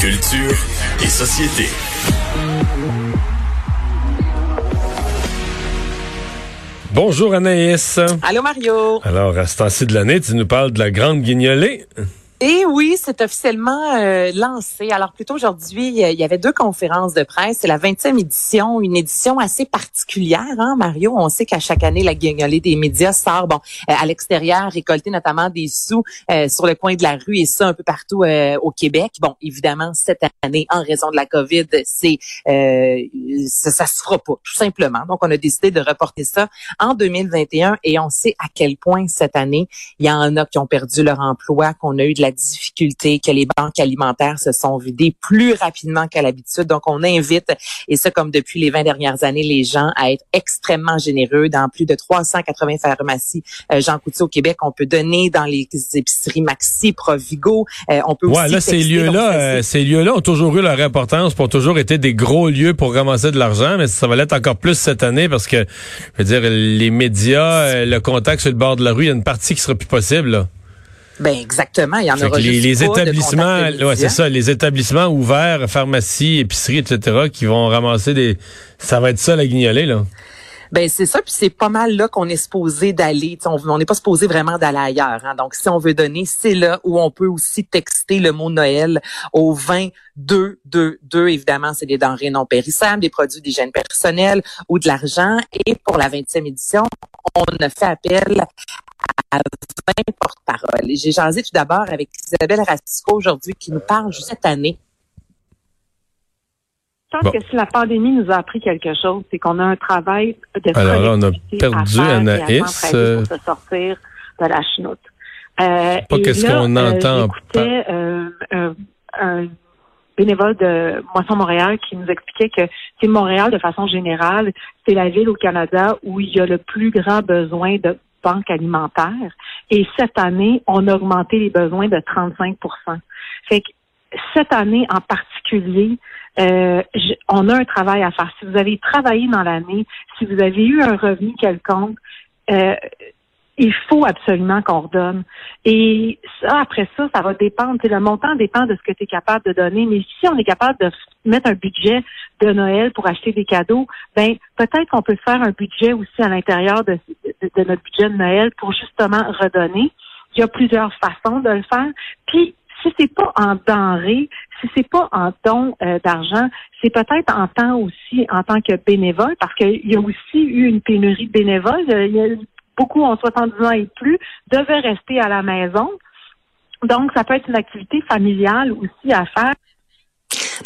Culture et société. Bonjour Anaïs. Allô Mario. Alors, à ce temps-ci de l'année, tu nous parles de la grande guignolée. Et oui, c'est officiellement euh, lancé. Alors plutôt aujourd'hui, il y avait deux conférences de presse. C'est la 20e édition, une édition assez particulière, hein, Mario? On sait qu'à chaque année, la guignolée des médias sort bon euh, à l'extérieur, récolter notamment des sous euh, sur le coin de la rue et ça un peu partout au Québec. Bon, évidemment, cette année, en raison de la COVID, c'est ça, ça se fera pas, tout simplement. Donc, on a décidé de reporter ça en 2021 et on sait à quel point cette année, il y en a qui ont perdu leur emploi, qu'on a eu de la difficulté, que les banques alimentaires se sont vidées plus rapidement qu'à l'habitude. Donc, on invite, et ça comme depuis les 20 dernières années, les gens à être extrêmement généreux. Dans plus de 380 pharmacies euh, Jean Coutu au Québec, on peut donner dans les épiceries Maxi, Provigo. Euh, on peut ouais, aussi là, ces lieux-là, euh, ces lieux-là ont toujours eu leur importance, pour toujours été des gros lieux pour ramasser de l'argent, mais ça va l'être encore plus cette année parce que, je veux dire, les médias, le contact sur le bord de la rue, il y a une partie qui sera plus possible. Là. Ben exactement, il y en aura les, les établissements, ouais, c'est ça, les établissements ouverts, pharmacies, épiceries, etc., qui vont ramasser des, ça va être ça la guignolée là. Ben c'est ça, puis c'est pas mal là qu'on est supposé d'aller. On n'est pas supposé vraiment d'aller ailleurs. Hein. Donc si on veut donner, c'est là où on peut aussi texter le mot Noël au 20 2 2 2 évidemment c'est des denrées non périssables, des produits d'hygiène personnelle ou de l'argent. Et pour la 20e édition, on a fait appel à 20 porte-parole. Et j'ai jasé tout d'abord avec Isabelle Rasco aujourd'hui qui nous parle cette année. Je pense que si la pandémie nous a appris quelque chose, c'est qu'on a un travail de Alors là, on a perdu Anaïs. Pour euh, se sortir de la chenoute. Euh, pas qu'est-ce qu'on euh, entend. J'écoutais euh, un, un bénévole de Moisson Montréal qui nous expliquait que c'est Montréal, de façon générale, c'est la ville au Canada où il y a le plus grand besoin de banque alimentaire. Et cette année, on a augmenté les besoins de 35 Fait que cette année en particulier, euh, on a un travail à faire. Si vous avez travaillé dans l'année, si vous avez eu un revenu quelconque, euh, il faut absolument qu'on redonne. Et ça, après ça, ça va dépendre. le montant dépend de ce que tu es capable de donner. Mais si on est capable de mettre un budget de Noël pour acheter des cadeaux, ben peut-être qu'on peut faire un budget aussi à l'intérieur de, de, notre budget de Noël pour justement redonner. Il y a plusieurs façons de le faire. Puis si c'est pas en denrées, si c'est pas en don euh, d'argent, c'est peut-être en temps aussi en tant que bénévole, parce qu'il y a aussi eu une pénurie de bénévoles. A beaucoup ont 70 ans et plus, devaient rester à la maison. Donc, ça peut être une activité familiale aussi à faire.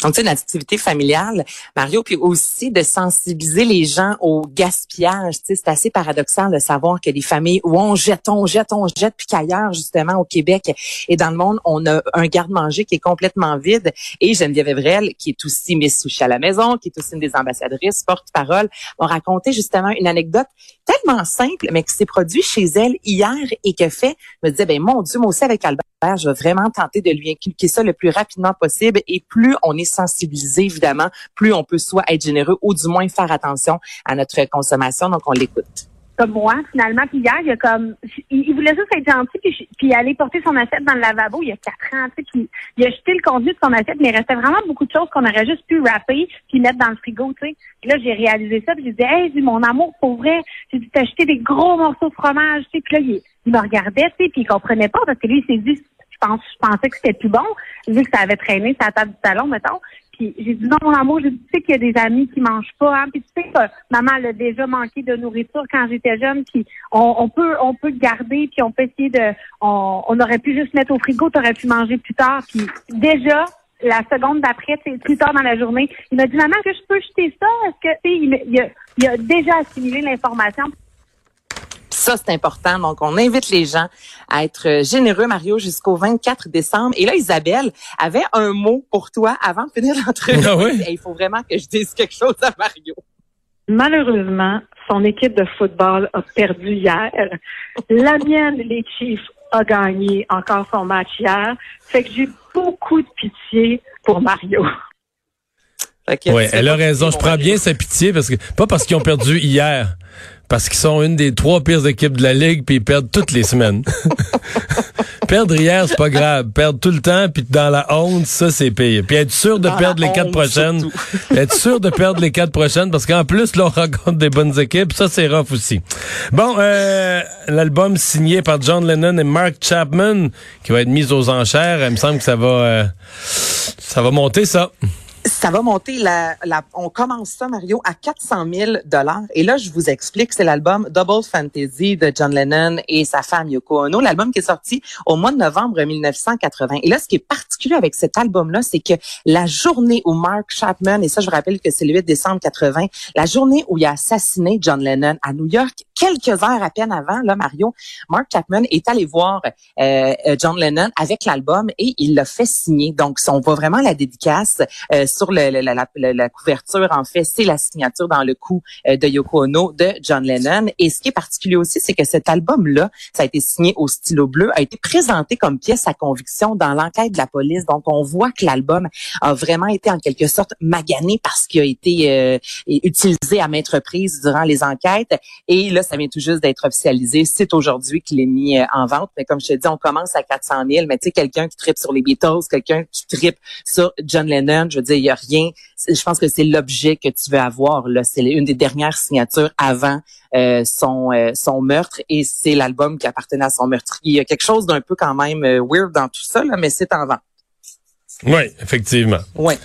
Donc, sais, une activité familiale, Mario, puis aussi de sensibiliser les gens au gaspillage. Tu sais, c'est assez paradoxal de savoir que les familles où on jette, on jette, on jette, puis qu'ailleurs, justement, au Québec et dans le monde, on a un garde-manger qui est complètement vide. Et Geneviève Evrel, qui est aussi Miss Sushi à la maison, qui est aussi une des ambassadrices, porte-parole, m'a raconté justement une anecdote tellement simple, mais qui s'est produit chez elle hier et que fait, me disait, ben mon Dieu, moi aussi avec Albert, je vais vraiment tenter de lui inculquer ça le plus rapidement possible. Et plus on est sensibilisé, évidemment, plus on peut soit être généreux ou du moins faire attention à notre consommation. Donc, on l'écoute comme moi, finalement. Puis hier, il a comme, il, voulait juste être gentil puis, puis aller porter son assiette dans le lavabo il y a quatre ans, tu sais, puis il a jeté le contenu de son assiette, mais il restait vraiment beaucoup de choses qu'on aurait juste pu rapper puis mettre dans le frigo, tu sais. Puis là, j'ai réalisé ça puis j'ai dit, hey, mon amour, pour vrai, j'ai dit, t'as acheté des gros morceaux de fromage, tu sais. Puis là, il, il me regardait, tu sais, puis il comprenait pas parce que lui, il s'est dit, je pense, je pensais que c'était plus bon, vu que ça avait traîné sur la table du salon, mettons. Puis j'ai dit non, mon amour, j'ai dit, tu sais qu'il y a des amis qui mangent pas, hein. Puis tu sais que maman elle a déjà manqué de nourriture quand j'étais jeune, puis on, peut on peut garder, puis on peut essayer de on, aurait pu juste mettre au frigo, tu aurais pu manger plus tard. Puis déjà, la seconde d'après, plus tard dans la journée, il m'a dit Maman, que je peux jeter ça? Est-ce que il, il, il a déjà assimilé l'information ça, c'est important. Donc, on invite les gens à être généreux, Mario, jusqu'au 24 décembre. Et là, Isabelle avait un mot pour toi avant de finir l'entrevue. Ah il faut vraiment que je dise quelque chose à Mario. Malheureusement, son équipe de football a perdu hier. La mienne, les Chiefs, a gagné encore son match hier. Fait que j'ai beaucoup de pitié pour Mario. Oui, elle a raison. Je prends bien sa pitié parce que pas parce qu'ils ont perdu hier, parce qu'ils sont une des trois pires équipes de la ligue puis ils perdent toutes les semaines. perdre hier, c'est pas grave. Perdre tout le temps puis dans la honte, ça c'est pire. Puis être sûr de perdre les quatre prochaines. être sûr de perdre les quatre prochaines parce qu'en plus là on rencontre des bonnes équipes, ça c'est rough aussi. Bon, euh, l'album signé par John Lennon et Mark Chapman qui va être mis aux enchères, il me semble que ça va euh, ça va monter ça. Ça va monter. La, on commence ça, Mario, à 400 000 dollars. Et là, je vous explique, c'est l'album Double Fantasy de John Lennon et sa femme Yoko Ono, l'album qui est sorti au mois de novembre 1980. Et là, ce qui est particulier avec cet album-là, c'est que la journée où Mark Chapman, et ça, je vous rappelle que c'est le 8 décembre 80, la journée où il a assassiné John Lennon à New York, quelques heures à peine avant, là, Mario, Mark Chapman est allé voir euh, John Lennon avec l'album et il l'a fait signer. Donc, on voit vraiment la dédicace euh, sur le, la, la, couverture, en fait, c'est la signature dans le cou euh, de Yoko Ono de John Lennon. Et ce qui est particulier aussi, c'est que cet album-là, ça a été signé au stylo bleu, a été présenté comme pièce à conviction dans l'enquête de la police. Donc, on voit que l'album a vraiment été en quelque sorte magané parce qu'il a été euh, utilisé à maintes reprises durant les enquêtes. Et là, ça vient tout juste d'être officialisé. C'est aujourd'hui qu'il est mis euh, en vente. Mais comme je te dis, on commence à 400 000. Mais tu sais, quelqu'un qui tripe sur les Beatles, quelqu'un qui tripe sur John Lennon, je veux dire, il y a rien. Je pense que c'est l'objet que tu veux avoir. Là, c'est une des dernières signatures avant euh, son euh, son meurtre et c'est l'album qui appartenait à son meurtrier. Il y a quelque chose d'un peu quand même weird dans tout ça, là, mais c'est en vente. Oui, effectivement. Oui.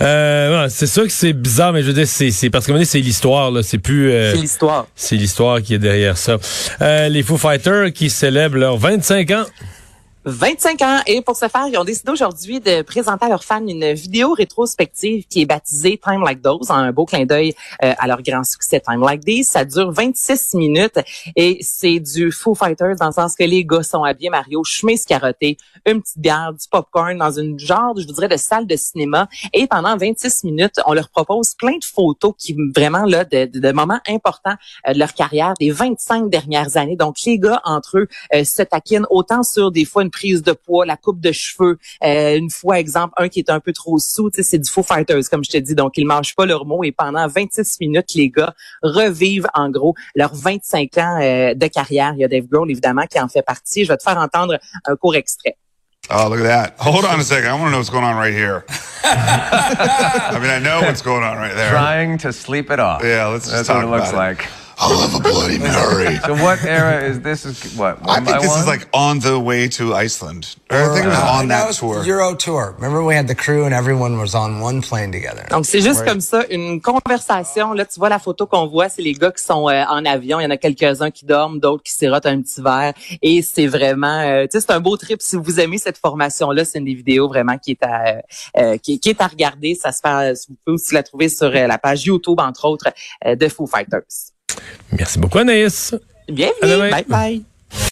Euh, c'est sûr que c'est bizarre, mais je veux dire, c'est, parce que c'est l'histoire, là. C'est plus. Euh, c'est l'histoire. C'est l'histoire qui est derrière ça. Euh, les Foo Fighters qui célèbrent leurs 25 ans. 25 ans. Et pour ce faire, ils ont décidé aujourd'hui de présenter à leurs fans une vidéo rétrospective qui est baptisée Time Like Those, un beau clin d'œil euh, à leur grand succès Time Like These. Ça dure 26 minutes et c'est du Foo Fighters dans le sens que les gars sont habillés Mario, chemise carottée, une petite bière, du popcorn dans une genre, je vous dirais, de salle de cinéma. Et pendant 26 minutes, on leur propose plein de photos qui vraiment là de, de, moments importants euh, de leur carrière des 25 dernières années. Donc les gars entre eux euh, se taquinent autant sur des fois une prise de poids, la coupe de cheveux. Euh, une fois, exemple, un qui est un peu trop sous, c'est du Foo Fighters, comme je te dis. Donc, ils mangent pas leurs mots et pendant 26 minutes, les gars revivent en gros leurs 25 ans euh, de carrière. Il y a Dave Grohl, évidemment, qui en fait partie. Je vais te faire entendre un court extrait. Oh, look at that. Hold on a second. I want to know what's going on right here. I mean, I know what's going on right there. Trying to sleep it off. Yeah, let's just That's talk what it looks like. I'll have a Bloody Mary. so what era is this? Is what? I think this one? is like on the way to Iceland. Or, I think it was on that, tour. Euro tour. Remember we had the crew and everyone was on one plane together. Donc c'est juste comme ça une conversation. Là tu vois la photo qu'on voit, c'est les gars qui sont euh, en avion. Il y en a quelques-uns qui dorment, d'autres qui sirotent un petit verre. Et c'est vraiment, euh, tu sais, c'est un beau trip. Si vous aimez cette formation là, c'est une des vidéos vraiment qui est à euh, qui, qui, est à regarder. Ça se fait, vous pouvez aussi la trouver sur euh, la page YouTube entre autres de Foo Fighters. Merci beaucoup, Anaïs. Bienvenue. Bye bye.